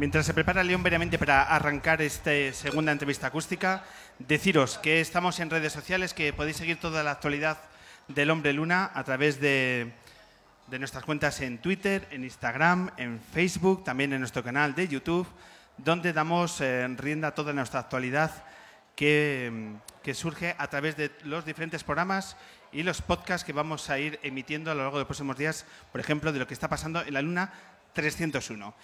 Mientras se prepara León Veramente para arrancar esta segunda entrevista acústica, deciros que estamos en redes sociales, que podéis seguir toda la actualidad del Hombre Luna a través de, nuestras cuentas en Twitter, en Instagram, en Facebook, también en nuestro canal de YouTube, donde damos eh, rienda a toda nuestra actualidad que, que surge a través de los diferentes programas y los podcasts que vamos a ir emitiendo a lo largo de los próximos días, por ejemplo, de lo que está pasando en la Luna 301.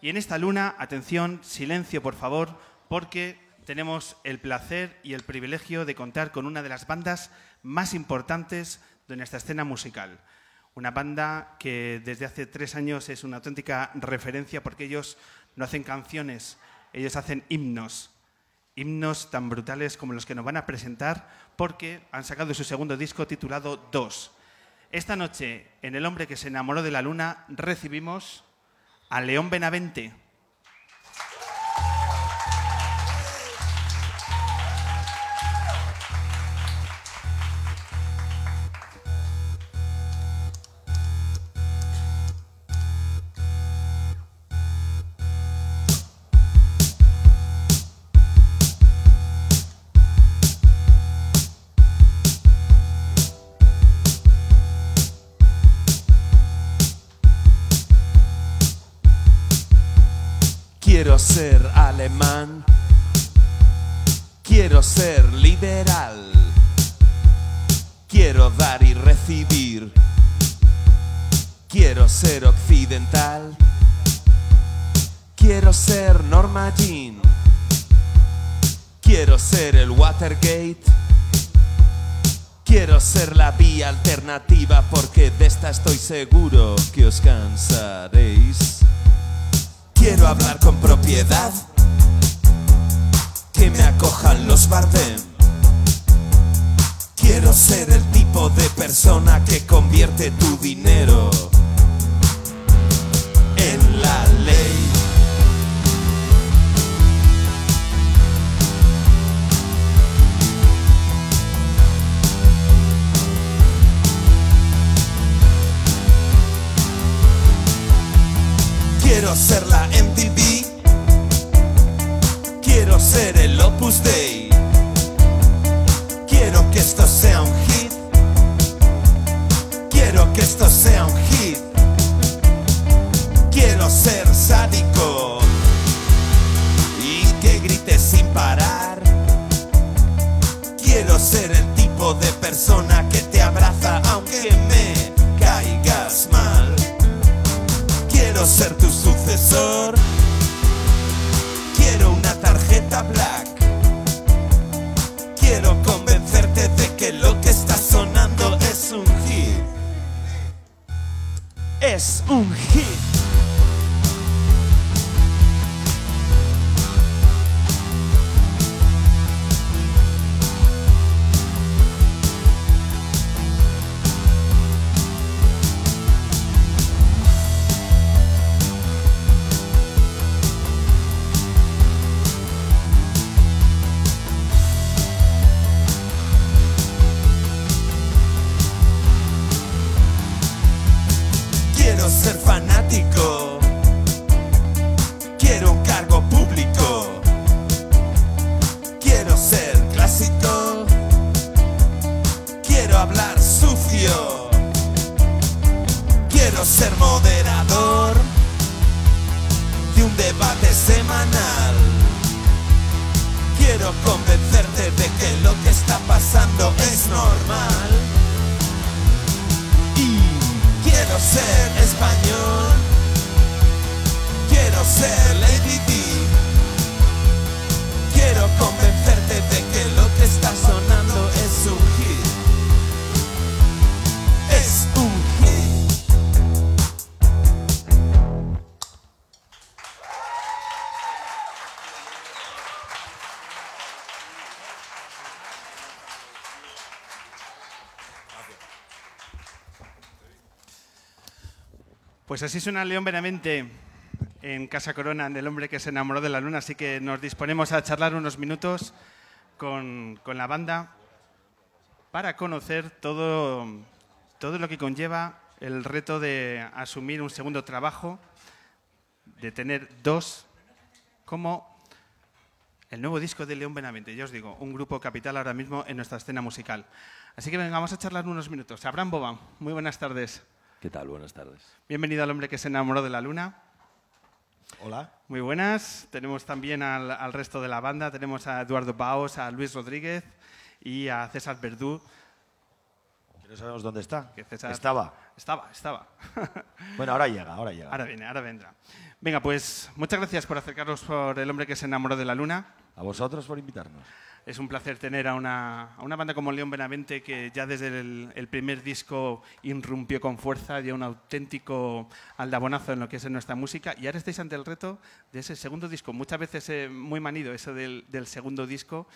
Y en esta luna, atención, silencio por favor, porque tenemos el placer y el privilegio de contar con una de las bandas más importantes de nuestra escena musical. Una banda que desde hace tres años es una auténtica referencia porque ellos no hacen canciones, ellos hacen himnos. Himnos tan brutales como los que nos van a presentar porque han sacado su segundo disco titulado Dos. Esta noche, en El hombre que se enamoró de la luna, recibimos a León Benavente. Porque de esta estoy seguro que os cansaréis. Quiero hablar con propiedad. Que me acojan los Bardem. Quiero ser el tipo de persona que convierte tu dinero Quiero ser la MTV. Quiero ser el Opus Dei. Quiero que esto sea un hit. Quiero que esto sea un hit. Quiero ser sádico y que grites sin parar. Quiero ser el tipo de persona que te abraza Quiero hablar sucio. Quiero ser moderador de un debate semanal. Quiero convencerte de que lo que está pasando es normal. Y quiero ser español. Quiero ser Lady D. Quiero convencerte de que lo que está sonando es Pues así suena León Benavente en Casa Corona, en El hombre que se enamoró de la luna, así que nos disponemos a charlar unos minutos con, con la banda para conocer todo, todo lo que conlleva el reto de asumir un segundo trabajo, de tener dos como el nuevo disco de León Benavente. Ya os digo, un grupo capital ahora mismo en nuestra escena musical. Así que venga, vamos a charlar unos minutos. Abraham Boba, muy buenas tardes. ¿Qué tal? Buenas tardes. Bienvenido al hombre que se enamoró de la luna. Hola. Muy buenas. Tenemos también al, al resto de la banda. Tenemos a Eduardo Baos, a Luis Rodríguez y a César Verdú. Que no sabemos dónde está. Que César- Estaba. Estaba, estaba. Bueno, ahora llega, ahora llega. Ahora viene, ahora vendrá. Venga, pues muchas gracias por acercarnos por el hombre que se enamoró de la luna. A vosotros por invitarnos. Es un placer tener a una, a una banda como León Benavente que ya desde el, primer disco irrumpió con fuerza, dio un auténtico aldabonazo en lo que es nuestra música y ahora estáis ante el reto de ese segundo disco. Muchas veces eh, muy manido eso del, del segundo disco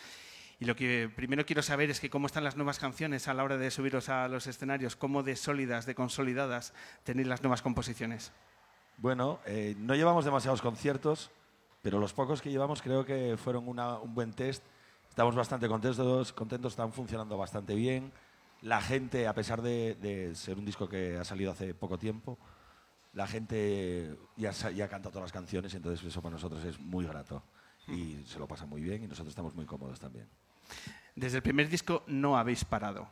y lo que primero quiero saber es que cómo están las nuevas canciones a la hora de subiros a los escenarios, cómo de sólidas, de consolidadas tenéis las nuevas composiciones. Bueno, eh, no llevamos demasiados conciertos, pero los pocos que llevamos creo que fueron una- un buen test. Estamos bastante contentos, contentos, están funcionando bastante bien. La gente, a pesar de, ser un disco que ha salido hace poco tiempo, la gente ya, ya canta todas las canciones, entonces eso para nosotros es muy grato. Y se lo pasa muy bien y nosotros estamos muy cómodos también. Desde el primer disco no habéis parado.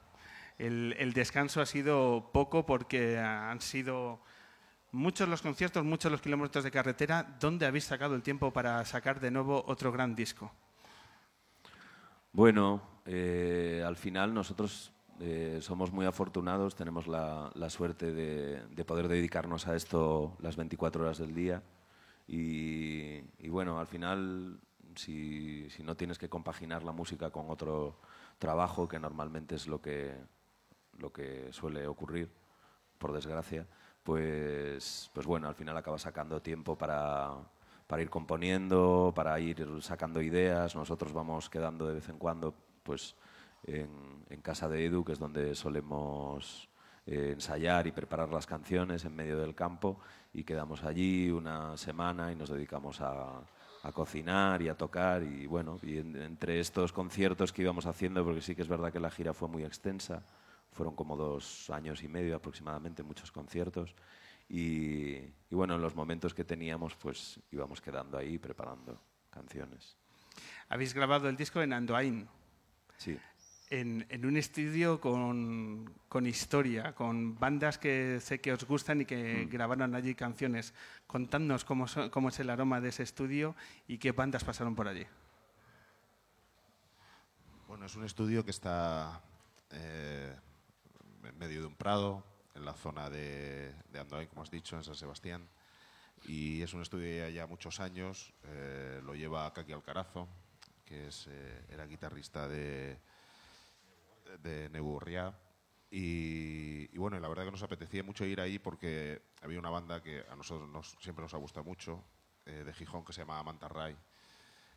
El descanso ha sido poco porque han sido muchos los conciertos, muchos los kilómetros de carretera. ¿Dónde habéis sacado el tiempo para sacar de nuevo otro gran disco? Bueno, eh, al final nosotros eh, somos muy afortunados, tenemos la, la suerte de, de poder dedicarnos a esto las 24 horas del día. Y, bueno, al final si, si no tienes que compaginar la música con otro trabajo, que normalmente es lo que, lo que suele ocurrir, por desgracia, pues, pues bueno, al final acabas sacando tiempo para, para ir componiendo, para ir sacando ideas. Nosotros vamos quedando de vez en cuando pues, en, casa de Edu, que es donde solemos eh, ensayar y preparar las canciones en medio del campo, y quedamos allí una semana y nos dedicamos a, a cocinar y a tocar. Y bueno, entre estos conciertos que íbamos haciendo, porque sí que es verdad que la gira fue muy extensa, fueron como dos años y medio aproximadamente, muchos conciertos. Y, y bueno, en los momentos que teníamos, pues íbamos quedando ahí preparando canciones. Habéis grabado el disco en Andoain, Sí. en, en un estudio con, con historia, con bandas que sé que os gustan y que grabaron allí canciones. Contadnos cómo, so- cómo es el aroma de ese estudio y qué bandas pasaron por allí. Bueno, es un estudio que está eh, en medio de un prado, en la zona de, de Andoain, como has dicho, en San Sebastián. Y es un estudio ya, ya muchos años. eh, lo lleva Kaki Alcarazo, que es, eh, era guitarrista de, de Neburria. Y, bueno, la verdad que nos apetecía mucho ir ahí porque había una banda que a nosotros nos- siempre nos ha gustado mucho, eh, de Gijón, que se llama Manta Ray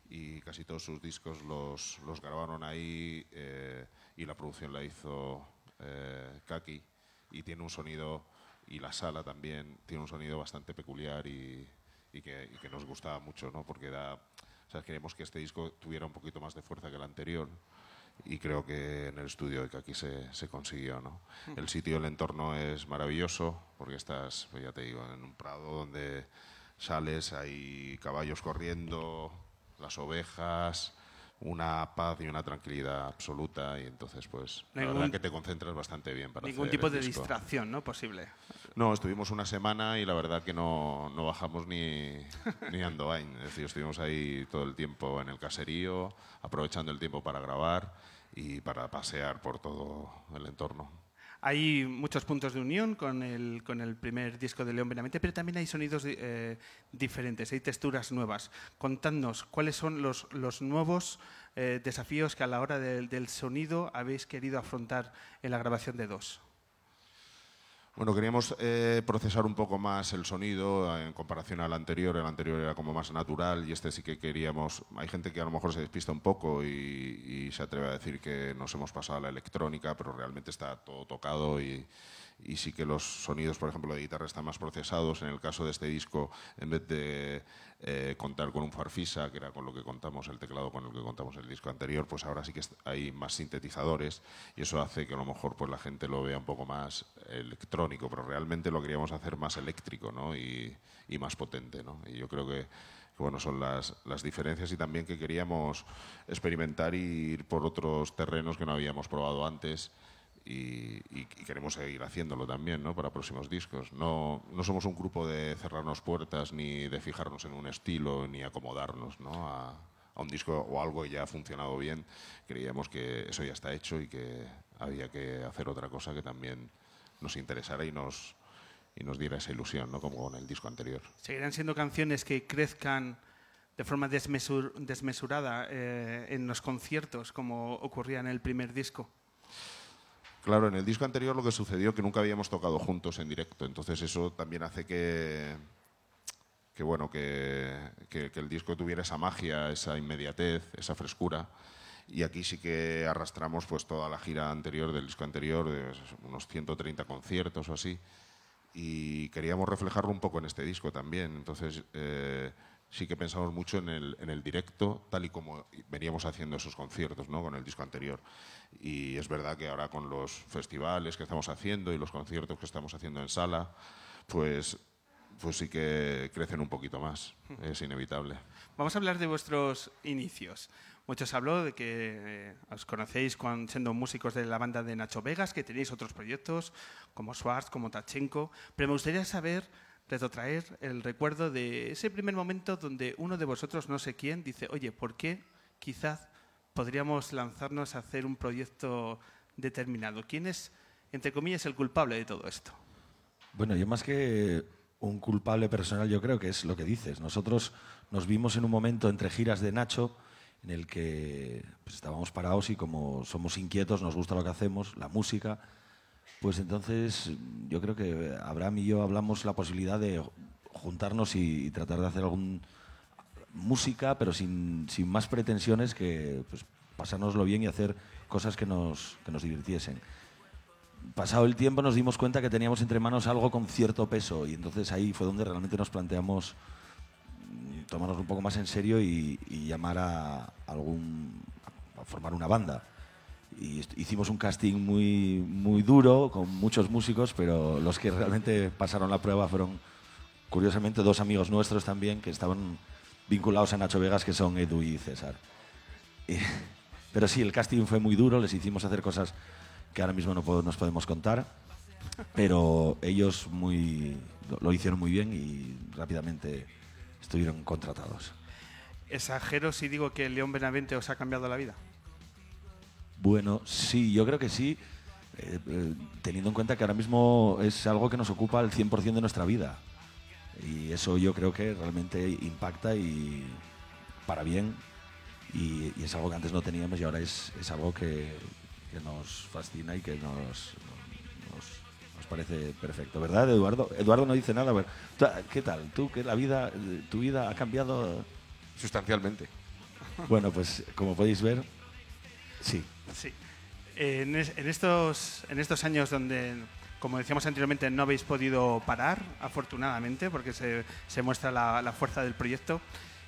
y casi todos sus discos los, grabaron ahí y la producción la hizo Kaki y tiene un sonido y la sala también tiene un sonido bastante peculiar y, y que, y que nos gustaba mucho ¿no? porque da, o sea, queremos que este disco tuviera un poquito más de fuerza que el anterior y creo que en el estudio de Kaki se, se consiguió ¿no? el sitio el entorno es maravilloso porque estás pues ya te digo en un prado donde sales hay caballos corriendo las ovejas, una paz y una tranquilidad absoluta y entonces pues la verdad que te concentras bastante bien para Ningún hacer tipo el de disco. distracción, ¿no? Posible. No, estuvimos una semana y la verdad que no, no bajamos ni, ni Andoain. Es decir, estuvimos ahí todo el tiempo en el caserío, aprovechando el tiempo para grabar y para pasear por todo el entorno. Hay muchos puntos de unión con el, con el primer disco de León Benavente, pero también hay sonidos eh, diferentes, hay texturas nuevas. Contadnos cuáles son los, nuevos eh, desafíos que a la hora del sonido habéis querido afrontar en la grabación de dos. Bueno, queríamos eh, procesar un poco más el sonido eh, en comparación al anterior. El anterior era como más natural y este sí que queríamos. Hay gente que a lo mejor se despista un poco y, y se atreve a decir que nos hemos pasado a la electrónica, pero realmente está todo tocado y, y sí que los sonidos, por ejemplo, de guitarra están más procesados. En el caso de este disco, en vez de eh, contar con un farfisa, que era con lo que contamos el teclado con el que contamos el disco anterior, pues ahora sí que hay más sintetizadores y eso hace que a lo mejor pues la gente lo vea un poco más electrónico, pero realmente lo queríamos hacer más eléctrico ¿no? y, y más potente. ¿no? Y yo creo que que, bueno, son las, las diferencias y también que queríamos experimentar y ir por otros terrenos que no habíamos probado antes y, queremos seguir haciéndolo también ¿no? para próximos discos. No, no somos un grupo de cerrarnos puertas ni de fijarnos en un estilo ni acomodarnos ¿no? a, un disco o algo que ya ha funcionado bien. Creíamos que eso ya está hecho y que había que hacer otra cosa que también nos interesara y nos, y nos diera esa ilusión, ¿no? como con el disco anterior. ¿Seguirán siendo canciones que crezcan de forma desmesur- desmesurada eh, en los conciertos, como ocurría en el primer disco? Claro, en el disco anterior lo que sucedió que nunca habíamos tocado juntos en directo, entonces eso también hace que, que bueno, que, que- el disco tuviera esa magia, esa inmediatez, esa frescura. Y aquí sí que arrastramos pues toda la gira anterior del disco anterior, de unos 130 conciertos o así, y queríamos reflejarlo un poco en este disco también. Entonces eh, sí que pensamos mucho en el, en el directo, tal y como veníamos haciendo esos conciertos ¿no? con el disco anterior. Y es verdad que ahora con los festivales que estamos haciendo y los conciertos que estamos haciendo en sala, pues, pues sí que crecen un poquito más, es inevitable. Vamos a hablar de vuestros inicios. Muchos habló de que eh, os conocéis con, siendo músicos de la banda de Nacho Vegas, que tenéis otros proyectos como Schwartz, como Tachenko, pero me gustaría saber, retrotraer el recuerdo de ese primer momento donde uno de vosotros, no sé quién, dice, oye, ¿por qué quizás podríamos lanzarnos a hacer un proyecto determinado? ¿Quién es, entre comillas, el culpable de todo esto? Bueno, yo más que un culpable personal, yo creo que es lo que dices. Nosotros nos vimos en un momento entre giras de Nacho en el que pues, estábamos parados y como somos inquietos, nos gusta lo que hacemos, la música, pues entonces yo creo que Abraham y yo hablamos la posibilidad de juntarnos y, tratar de hacer algún música, pero sin, sin más pretensiones que pues, pasárnoslo bien y hacer cosas que nos, que nos divirtiesen. Pasado el tiempo nos dimos cuenta que teníamos entre manos algo con cierto peso y entonces ahí fue donde realmente nos planteamos tomarnos un poco más en serio y, y llamar a algún a formar una banda hicimos un casting muy muy duro con muchos músicos pero los que realmente pasaron la prueba fueron curiosamente dos amigos nuestros también que estaban vinculados a Nacho Vegas que son Edu y César pero sí, el casting fue muy duro, les hicimos hacer cosas que ahora mismo no nos podemos contar, pero ellos muy, lo hicieron muy bien y rápidamente estuvieron contratados. ¿Exagero si digo que León Benavente os ha cambiado la vida? Bueno, sí, yo creo que sí, eh, eh, teniendo en cuenta que ahora mismo es algo que nos ocupa el 100% de nuestra vida. Y eso yo creo que realmente impacta y para bien. Y, y es algo que antes no teníamos y ahora es, es algo que, que nos fascina y que nos, nos, nos parece perfecto. ¿Verdad, Eduardo? Eduardo no dice nada. a ver, tú, ¿Qué tal? ¿Tú que la vida, tu vida ha cambiado? Sustancialmente. Bueno, pues como podéis ver, sí. Sí. En, es- en estos, en estos años donde, como decíamos anteriormente, no habéis podido parar, afortunadamente, porque se, se muestra la, la fuerza del proyecto.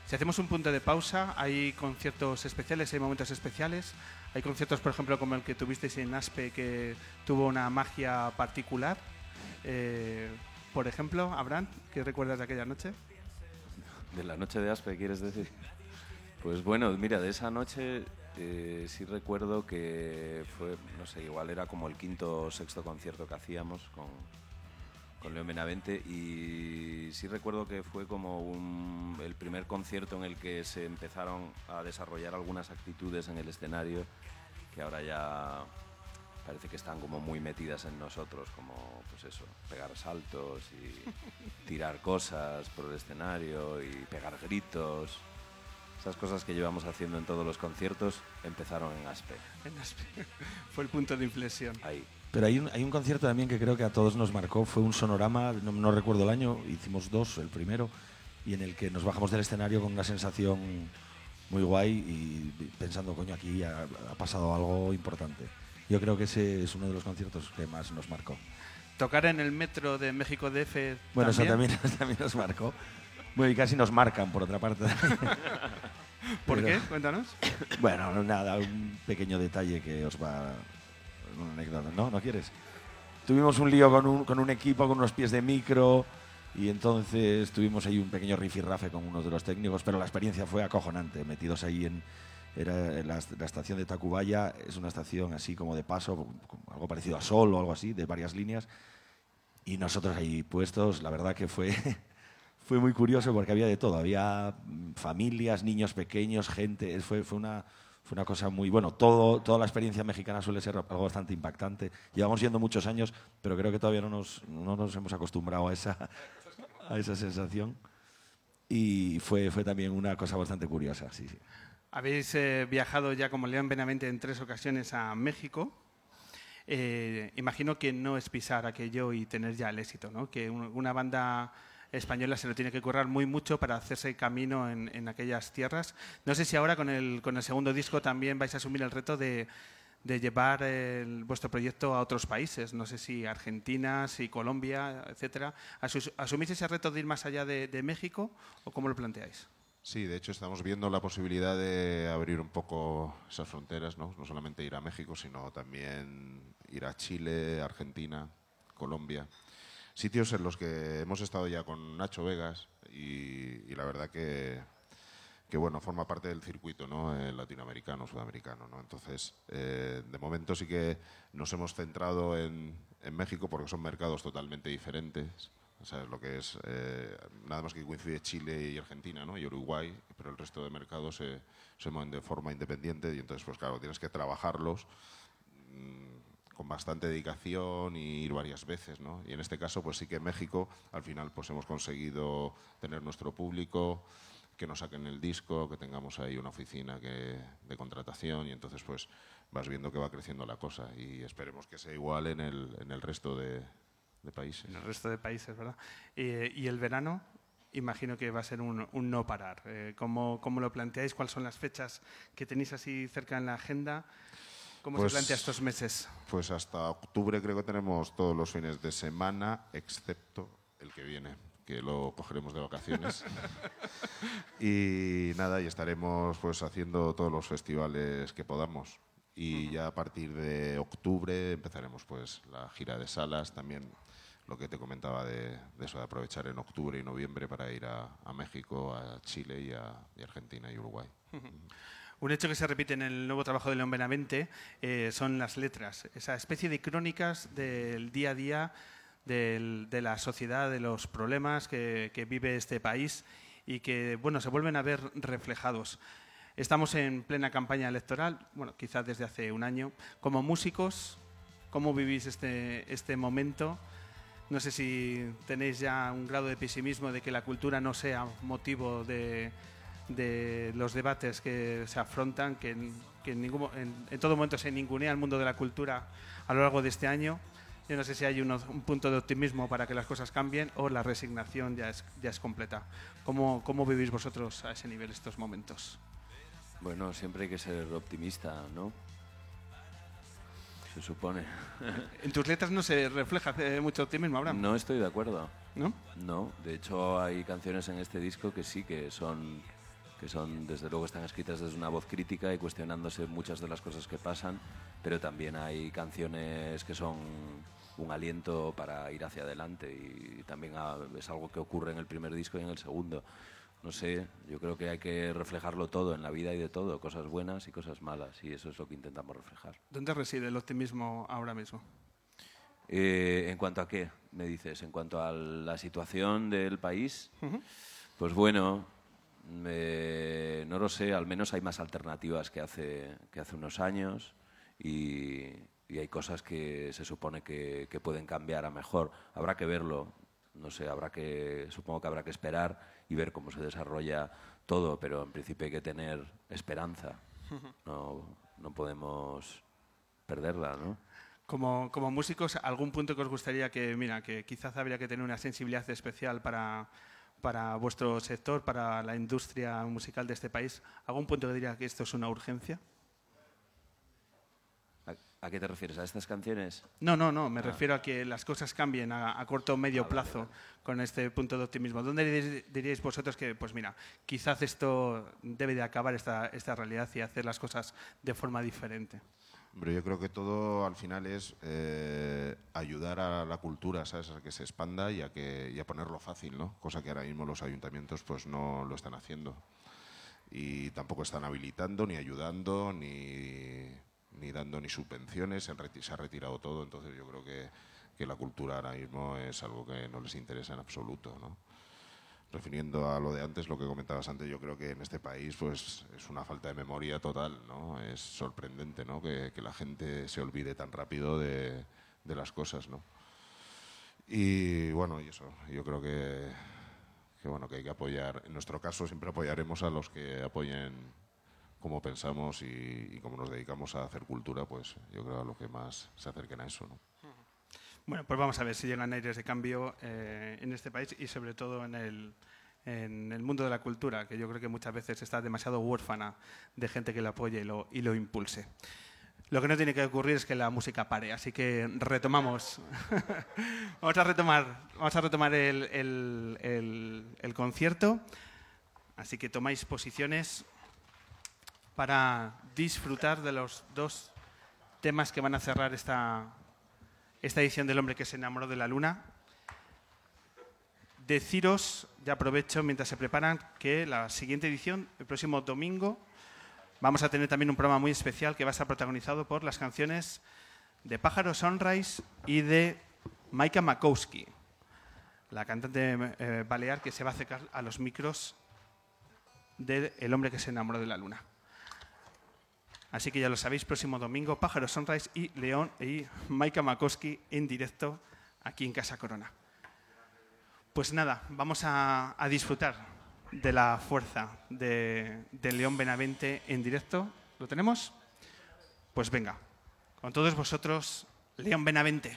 Si hacemos un punto de pausa, hay conciertos especiales, hay momentos especiales. Hay conciertos, por ejemplo, como el que tuvisteis en Aspe, que tuvo una magia particular. Eh, por ejemplo, Abraham, ¿qué recuerdas de aquella noche? De la noche de Aspe, ¿quieres decir? Pues bueno, mira, de esa noche eh, sí recuerdo que fue, no sé, igual era como el quinto o sexto concierto que hacíamos con, con León Benavente y sí recuerdo que fue como un- el primer concierto en el que se empezaron a desarrollar algunas actitudes en el escenario que ahora ya parece que están como muy metidas en nosotros, como pues eso, pegar saltos y tirar cosas por el escenario y pegar gritos. Esas cosas que llevamos haciendo en todos los conciertos empezaron en Aspe, En Aspe. Fue el punto de inflexión. ahí. Pero hay un, hay un concierto también que creo que a todos nos marcó, fue un sonorama, no, no recuerdo el año, hicimos dos, el primero, y en el que nos bajamos del escenario con una sensación muy guay y pensando, coño, aquí ha, ha pasado algo importante. Yo creo que ese es uno de los conciertos que más nos marcó. Tocar en el metro de México DF. Bueno, eso también, también nos marcó. Bueno, y casi nos marcan, por otra parte. ¿Por Pero- qué? Cuéntanos. Bueno, no, nada, un pequeño detalle que os va. Una anécdota, ¿no? ¿No quieres? Tuvimos un lío con un, con un equipo, con unos pies de micro, Y entonces tuvimos ahí un pequeño rifirrafe con uno de los técnicos, pero la experiencia fue acojonante. Metidos ahí en, era la, la estación de Tacubaya, es una estación así como de paso, algo parecido a Sol o algo así, de varias líneas. Y nosotros ahí puestos, la verdad que fue, fue muy curioso porque había de todo. Había familias, niños pequeños, gente. Fue, fue, una, fue una cosa muy. Bueno, todo, toda la experiencia mexicana suele ser algo bastante impactante. Llevamos yendo muchos años, pero creo que todavía no nos, no nos hemos acostumbrado a esa, a esa sensación. Y fue, fue también una cosa bastante curiosa, sí, sí. Habéis eh, viajado ya como León Benavente en tres ocasiones a México. Eh, imagino que no es pisar aquello y tener ya el éxito, ¿no? Que un- una banda española se lo tiene que currar muy mucho para hacerse camino en, en aquellas tierras. No sé si ahora con el, con el segundo disco también vais a asumir el reto de, de llevar vuestro proyecto a otros países. No sé si Argentina, si Colombia, etcétera. Asu- ¿Asumís ese reto de ir más allá de, de México o cómo lo planteáis? Sí, de hecho estamos viendo la posibilidad de abrir un poco esas fronteras, ¿no? No solamente ir a México, sino también ir a Chile, Argentina, Colombia. Sitios en los que hemos estado ya con Nacho Vegas y, la verdad que, que, bueno, forma parte del circuito ¿no? Eh, latinoamericano, sudamericano. ¿no? Entonces, eh, de momento sí que nos hemos centrado en, en México porque son mercados totalmente diferentes. Sea, lo que es, eh, nada más que coincide Chile y Argentina ¿no? y Uruguay, pero el resto de mercados se, se mueven de forma independiente y entonces, pues claro, tienes que trabajarlos mm, con bastante dedicación y ir varias veces, ¿no? Y en este caso, pues sí que en México, al final, pues hemos conseguido tener nuestro público, que nos saquen el disco, que tengamos ahí una oficina que, de contratación y entonces, pues vas viendo que va creciendo la cosa y esperemos que sea igual en el, en el resto de, de países. en el resto de países, ¿verdad? Y el verano, imagino que va a ser un, un no parar. Eh, ¿cómo, ¿Cómo lo planteáis? ¿Cuáles son las fechas que tenéis así cerca en la agenda? ¿Cómo Pues- se plantea estos meses? Pues hasta octubre creo que tenemos todos los fines de semana, excepto el que viene, que lo cogeremos de vacaciones. y nada, y estaremos pues haciendo todos los festivales que podamos. Y ya a partir de octubre empezaremos pues la gira de salas, también lo que te comentaba de, de eso, de aprovechar en octubre y noviembre para ir a, a México, a Chile y a y Argentina y Uruguay. Un hecho que se repite en el nuevo trabajo de León Benavente son las letras, esa especie de crónicas del día a día de la sociedad, de los problemas que, que vive este país y que bueno, se vuelven a ver reflejados. Estamos en plena campaña electoral, bueno, quizás desde hace un año. Como músicos, ¿cómo vivís este, este momento? No sé si tenéis ya un grado de pesimismo de que la cultura no sea motivo de, de los debates que se afrontan, que, en, que en ningún en- en todo momento se ningunea el mundo de la cultura a lo largo de este año. Yo no sé si hay uno- un punto de optimismo para que las cosas cambien o la resignación ya es, ya es completa. ¿Cómo, ¿Cómo vivís vosotros a ese nivel estos momentos? Bueno, siempre hay que ser optimista, ¿no? Se supone. En tus letras no se refleja eh, mucho optimismo, Abraham, No estoy de acuerdo. ¿no? No, de hecho hay canciones en este disco que sí que son que son desde luego están escritas desde una voz crítica y cuestionándose muchas de las cosas que pasan, pero también hay canciones que son un aliento para ir hacia adelante y también ah, es algo que ocurre en el primer disco y en el segundo. No sé, yo creo que hay que reflejarlo todo en la vida y de todo, cosas buenas y cosas malas, y eso es lo que intentamos reflejar. ¿Dónde reside el optimismo ahora mismo? Eh, ¿En cuanto a qué, me dices? ¿En cuanto a la situación del país? Pues bueno, eh, no lo sé, al menos hay más alternativas que hace, que hace unos años y, y hay cosas que se supone que, que pueden cambiar a mejor. Habrá que verlo, no sé, habrá que, supongo que habrá que esperar y ver cómo se desarrolla todo, pero en principio hay que tener esperanza. No, no podemos perderla, ¿no? Como, como músicos, ¿algún punto que os gustaría que, mira, que quizás habría que tener una sensibilidad especial para, para vuestro sector, para la industria musical de este país? ¿Algún punto que diría que esto es una urgencia? ¿A, qué te refieres? ¿A estas canciones? No, no, no, me refiero a que las cosas cambien a, a corto o medio plazo con este punto de optimismo. ¿Dónde diríais vosotros que, pues mira, quizás esto debe de acabar esta, esta realidad y hacer las cosas de forma diferente? Hombre, yo creo que todo al final es eh, ayudar a la cultura. A que se expanda y a, que, y a ponerlo fácil, ¿no? Cosa que ahora mismo los ayuntamientos pues no lo están haciendo. Y tampoco están habilitando, ni ayudando, ni, ni dando ni subvenciones. Se ha retirado todo, entonces yo creo que, que la cultura ahora mismo es algo que no les interesa en absoluto, ¿no? Refiriendo a lo de antes, lo que comentabas antes, yo creo que en este país pues es una falta de memoria total, ¿no? Es sorprendente, ¿no? Que, la gente se olvide tan rápido de, las cosas, ¿no? Y bueno, y eso, yo creo que, que bueno, que hay que apoyar, en nuestro caso siempre apoyaremos a los que apoyen como pensamos y, y como nos dedicamos a hacer cultura, pues yo creo a lo que más se acerquen a eso, ¿no? Bueno, pues vamos a ver si llegan aires de cambio eh, en este país y sobre todo en el, en el mundo de la cultura, que yo creo que muchas veces está demasiado huérfana de gente que lo apoye y lo, y lo impulse. Lo que no tiene que ocurrir es que la música pare, así que retomamos. vamos a retomar, vamos a retomar el, concierto. Así que tomáis posiciones para disfrutar de los dos temas que van a cerrar esta, esta edición del hombre que se enamoró de la luna. Deciros, ya aprovecho mientras se preparan, que la siguiente edición, el próximo domingo, vamos a tener también un programa muy especial que va a estar protagonizado por las canciones de Pájaro Sunrise y de Maika Makowski, la cantante eh, balear que se va a acercar a los micros de El hombre que se enamoró de la luna. Así que ya lo sabéis, próximo domingo, Pájaro Sunrise y León y Maika Makowski en directo aquí en Casa Corona. Pues nada, vamos a, disfrutar de la fuerza de León Benavente en directo. ¿Lo tenemos? Pues venga, con todos vosotros, León Benavente.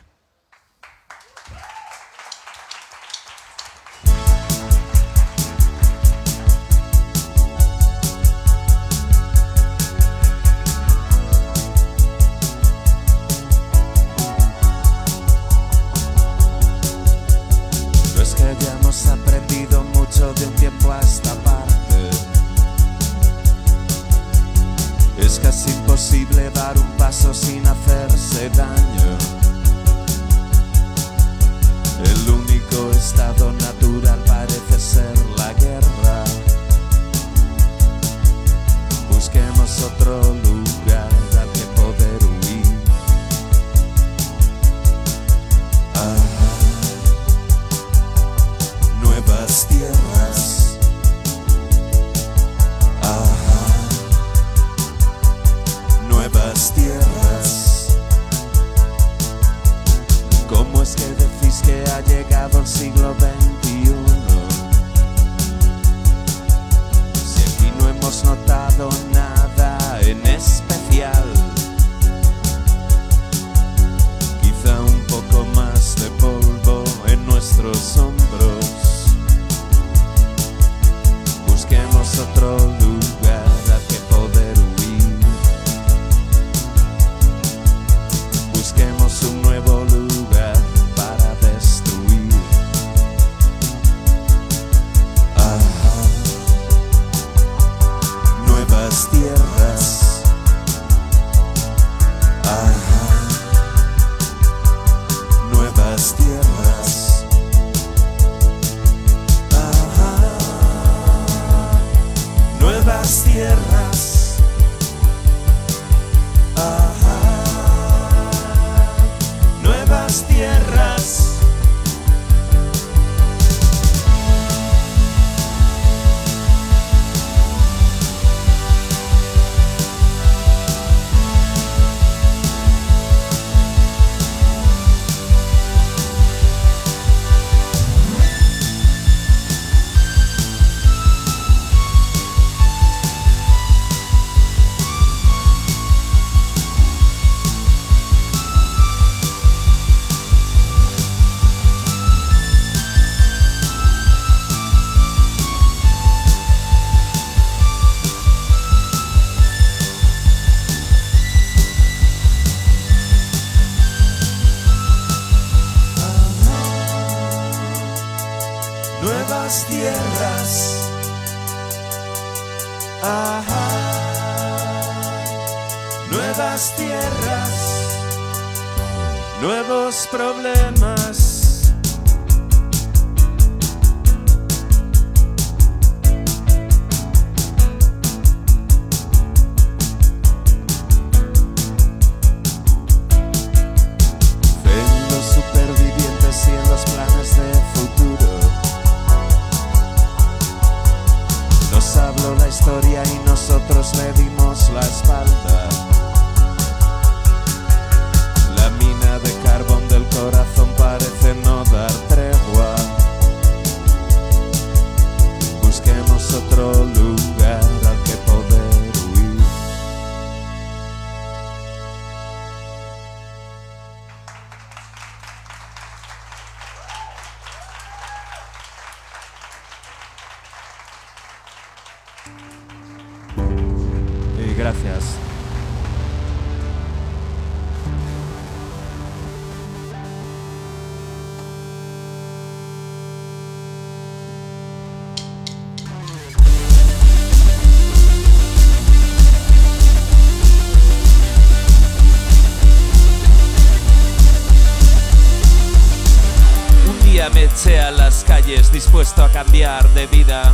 marché a las calles dispuesto a cambiar de vida.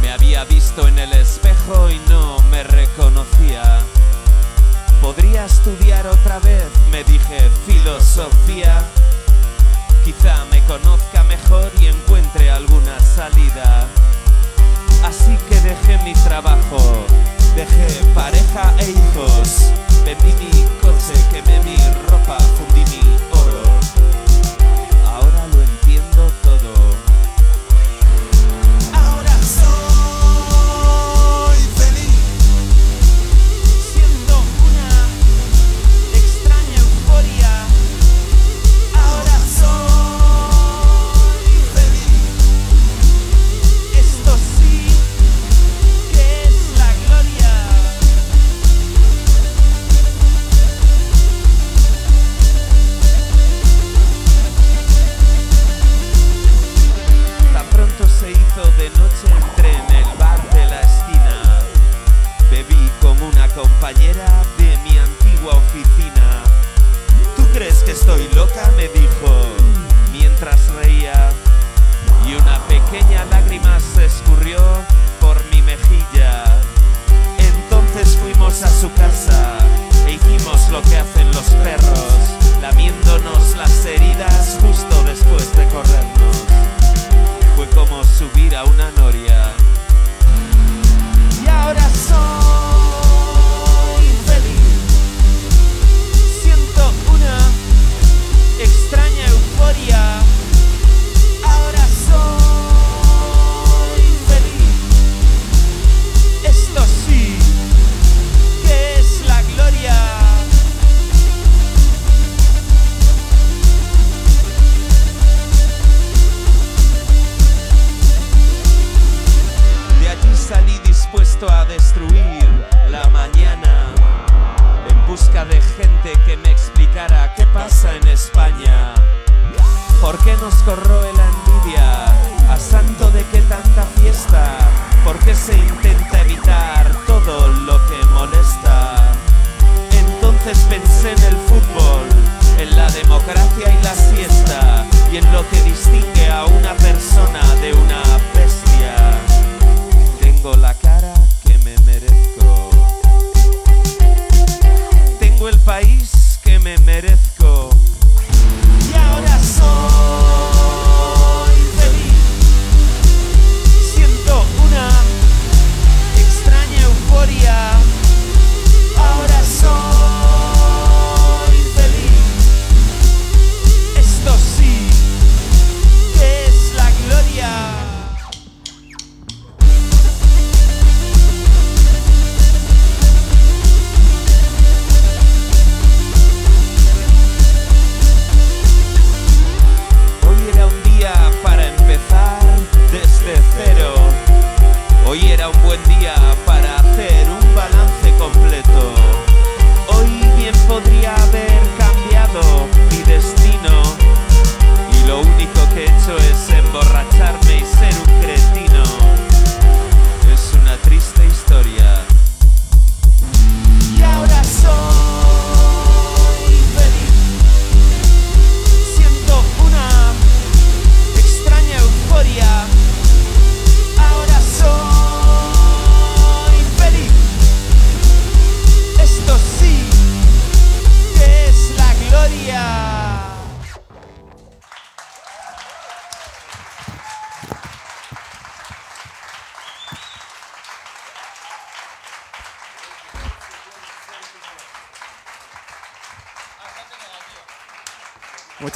Me había visto en el espejo y no me reconocía. Podría estudiar otra vez, me dije, filosofía. Quizá me conozca mejor y encuentre alguna salida. Así que dejé mi trabajo, dejé pareja e hijos, vendí mi coche, quemé mi ropa, fundí mi oro.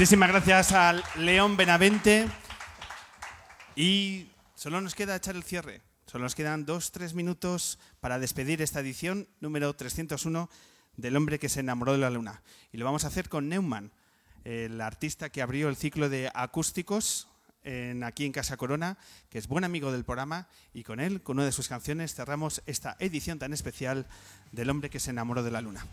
Muchísimas gracias al León Benavente. Y solo nos queda echar el cierre. Solo nos quedan dos, tres minutos para despedir esta edición número 301 del hombre que se enamoró de la luna. Y lo vamos a hacer con Neumann, el artista que abrió el ciclo de acústicos en, aquí en Casa Corona, que es buen amigo del programa, y con él, con una de sus canciones, cerramos esta edición tan especial del hombre que se enamoró de la luna.